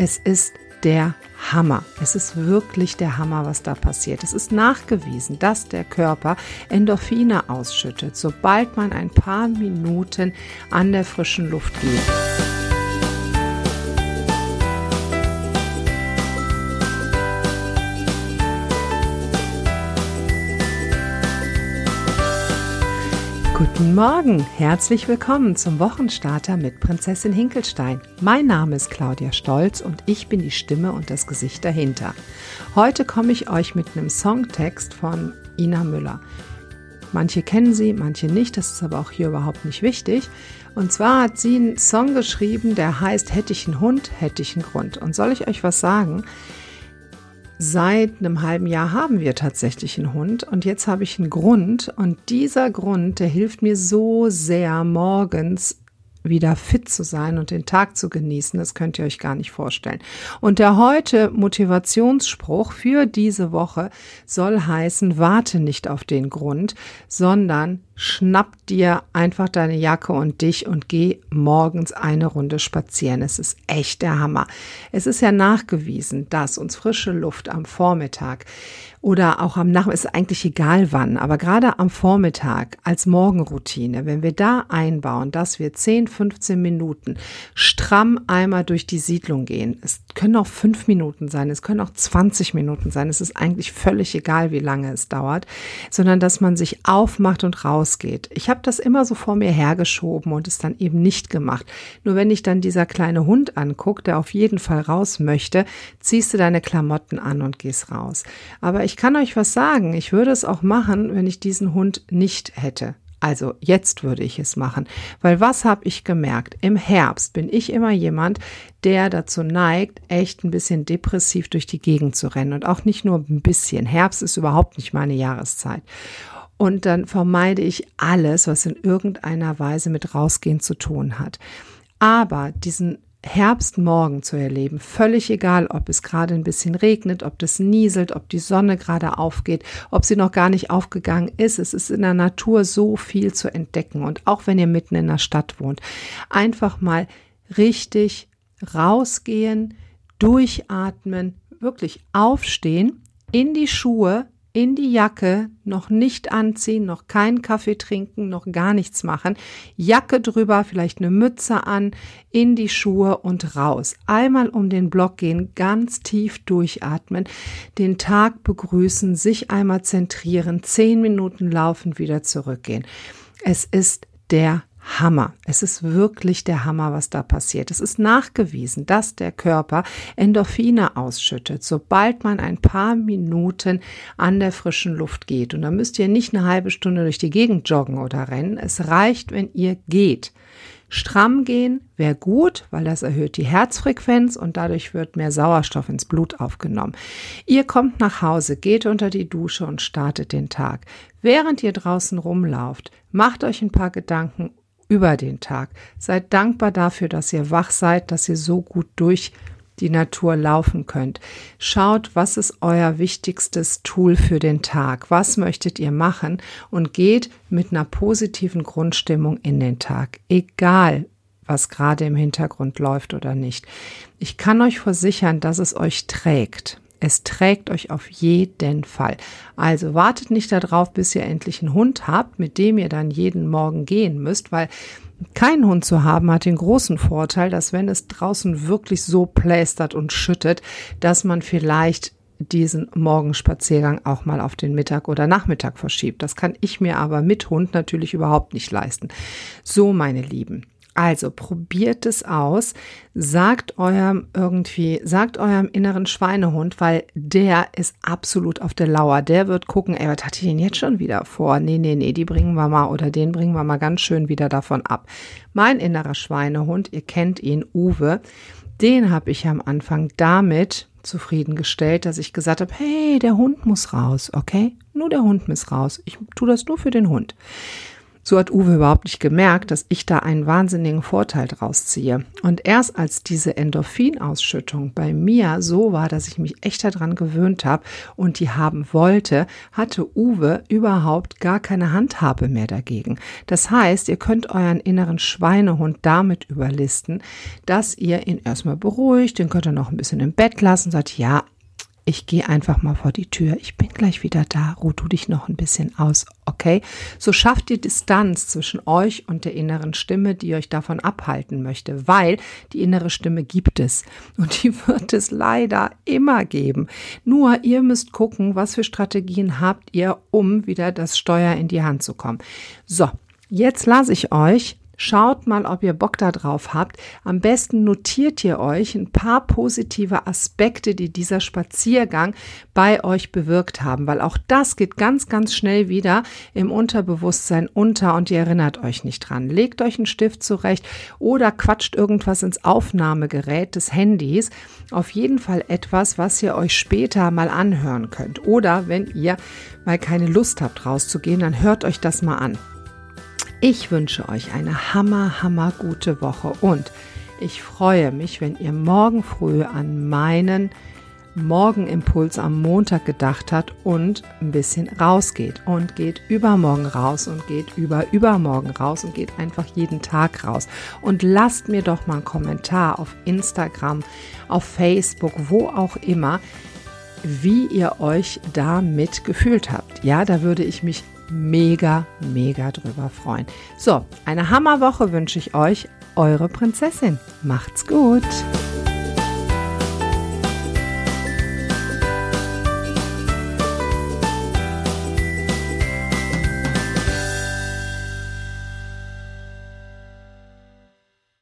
Es ist der Hammer. Es ist wirklich der Hammer, was da passiert. Es ist nachgewiesen, dass der Körper Endorphine ausschüttet, sobald man ein paar Minuten an der frischen Luft geht. Guten Morgen, herzlich willkommen zum Wochenstarter mit Prinzessin Hinkelstein. Mein Name ist Claudia Stolz und ich bin die Stimme und das Gesicht dahinter. Heute komme ich euch mit einem Songtext von Ina Müller. Manche kennen sie, manche nicht, das ist aber auch hier überhaupt nicht wichtig. Und zwar hat sie einen Song geschrieben, der heißt Hätte ich einen Hund, hätte ich einen Grund. Und soll ich euch was sagen? Seit einem halben Jahr haben wir tatsächlich einen Hund und jetzt habe ich einen Grund und dieser Grund, der hilft mir so sehr morgens wieder fit zu sein und den Tag zu genießen, das könnt ihr euch gar nicht vorstellen. Und der heute Motivationsspruch für diese Woche soll heißen, warte nicht auf den Grund, sondern schnapp dir einfach deine Jacke und dich und geh morgens eine Runde spazieren. Es ist echt der Hammer. Es ist ja nachgewiesen, dass uns frische Luft am Vormittag oder auch am Nachmittag, ist eigentlich egal wann, aber gerade am Vormittag als Morgenroutine, wenn wir da einbauen, dass wir 10, 15 Minuten stramm einmal durch die Siedlung gehen. Es können auch fünf Minuten sein, es können auch 20 Minuten sein. Es ist eigentlich völlig egal, wie lange es dauert, sondern dass man sich aufmacht und rausgeht. Ich habe das immer so vor mir hergeschoben und es dann eben nicht gemacht. Nur wenn ich dann dieser kleine Hund angucke, der auf jeden Fall raus möchte, ziehst du deine Klamotten an und gehst raus. Aber ich kann euch was sagen. Ich würde es auch machen, wenn ich diesen Hund nicht hätte. Also jetzt würde ich es machen, weil was habe ich gemerkt? Im Herbst bin ich immer jemand, der dazu neigt, echt ein bisschen depressiv durch die Gegend zu rennen und auch nicht nur ein bisschen. Herbst ist überhaupt nicht meine Jahreszeit. Und dann vermeide ich alles, was in irgendeiner Weise mit rausgehen zu tun hat. Aber diesen Herbstmorgen zu erleben. Völlig egal, ob es gerade ein bisschen regnet, ob das nieselt, ob die Sonne gerade aufgeht, ob sie noch gar nicht aufgegangen ist. Es ist in der Natur so viel zu entdecken. Und auch wenn ihr mitten in der Stadt wohnt, einfach mal richtig rausgehen, durchatmen, wirklich aufstehen, in die Schuhe, in die Jacke, noch nicht anziehen, noch keinen Kaffee trinken, noch gar nichts machen, Jacke drüber, vielleicht eine Mütze an, in die Schuhe und raus. Einmal um den Block gehen, ganz tief durchatmen, den Tag begrüßen, sich einmal zentrieren, zehn Minuten laufen, wieder zurückgehen. Es ist der Hammer. Es ist wirklich der Hammer, was da passiert. Es ist nachgewiesen, dass der Körper Endorphine ausschüttet, sobald man ein paar Minuten an der frischen Luft geht. Und da müsst ihr nicht eine halbe Stunde durch die Gegend joggen oder rennen. Es reicht, wenn ihr geht. Stramm gehen wäre gut, weil das erhöht die Herzfrequenz und dadurch wird mehr Sauerstoff ins Blut aufgenommen. Ihr kommt nach Hause, geht unter die Dusche und startet den Tag. Während ihr draußen rumlauft, macht euch ein paar Gedanken über den Tag. Seid dankbar dafür, dass ihr wach seid, dass ihr so gut durch die Natur laufen könnt. Schaut, was ist euer wichtigstes Tool für den Tag? Was möchtet ihr machen? Und geht mit einer positiven Grundstimmung in den Tag. Egal, was gerade im Hintergrund läuft oder nicht. Ich kann euch versichern, dass es euch trägt. Es trägt euch auf jeden Fall. Also wartet nicht darauf, bis ihr endlich einen Hund habt, mit dem ihr dann jeden Morgen gehen müsst, weil keinen Hund zu haben hat den großen Vorteil, dass wenn es draußen wirklich so plästert und schüttet, dass man vielleicht diesen Morgenspaziergang auch mal auf den Mittag oder Nachmittag verschiebt. Das kann ich mir aber mit Hund natürlich überhaupt nicht leisten. So, meine Lieben. Also probiert es aus, sagt eurem irgendwie, sagt eurem inneren Schweinehund, weil der ist absolut auf der Lauer. Der wird gucken, ey, was hat ich denn jetzt schon wieder vor? Nee, nee, nee, die bringen wir mal oder den bringen wir mal ganz schön wieder davon ab. Mein innerer Schweinehund, ihr kennt ihn, Uwe, den habe ich am Anfang damit zufriedengestellt, dass ich gesagt habe, hey, der Hund muss raus, okay? Nur der Hund muss raus. Ich tue das nur für den Hund. So hat Uwe überhaupt nicht gemerkt, dass ich da einen wahnsinnigen Vorteil draus ziehe. Und erst als diese Endorphinausschüttung bei mir so war, dass ich mich echt daran gewöhnt habe und die haben wollte, hatte Uwe überhaupt gar keine Handhabe mehr dagegen. Das heißt, ihr könnt euren inneren Schweinehund damit überlisten, dass ihr ihn erstmal beruhigt, den könnt ihr noch ein bisschen im Bett lassen, sagt, ja, ich gehe einfach mal vor die Tür. Ich bin gleich wieder da. Ruh du dich noch ein bisschen aus, okay? So schafft ihr Distanz zwischen euch und der inneren Stimme, die euch davon abhalten möchte, weil die innere Stimme gibt es und die wird es leider immer geben. Nur ihr müsst gucken, was für Strategien habt ihr, um wieder das Steuer in die Hand zu kommen. So, jetzt lasse ich euch Schaut mal, ob ihr Bock da drauf habt. Am besten notiert ihr euch ein paar positive Aspekte, die dieser Spaziergang bei euch bewirkt haben, weil auch das geht ganz, ganz schnell wieder im Unterbewusstsein unter und ihr erinnert euch nicht dran. Legt euch einen Stift zurecht oder quatscht irgendwas ins Aufnahmegerät des Handys. Auf jeden Fall etwas, was ihr euch später mal anhören könnt. Oder wenn ihr mal keine Lust habt rauszugehen, dann hört euch das mal an. Ich wünsche euch eine hammer, hammer gute Woche und ich freue mich, wenn ihr morgen früh an meinen Morgenimpuls am Montag gedacht habt und ein bisschen rausgeht und geht übermorgen raus und geht über übermorgen raus und geht einfach jeden Tag raus. Und lasst mir doch mal einen Kommentar auf Instagram, auf Facebook, wo auch immer, wie ihr euch damit gefühlt habt. Ja, da würde ich mich mega, mega drüber freuen. So, eine Hammerwoche wünsche ich euch. Eure Prinzessin. Macht's gut.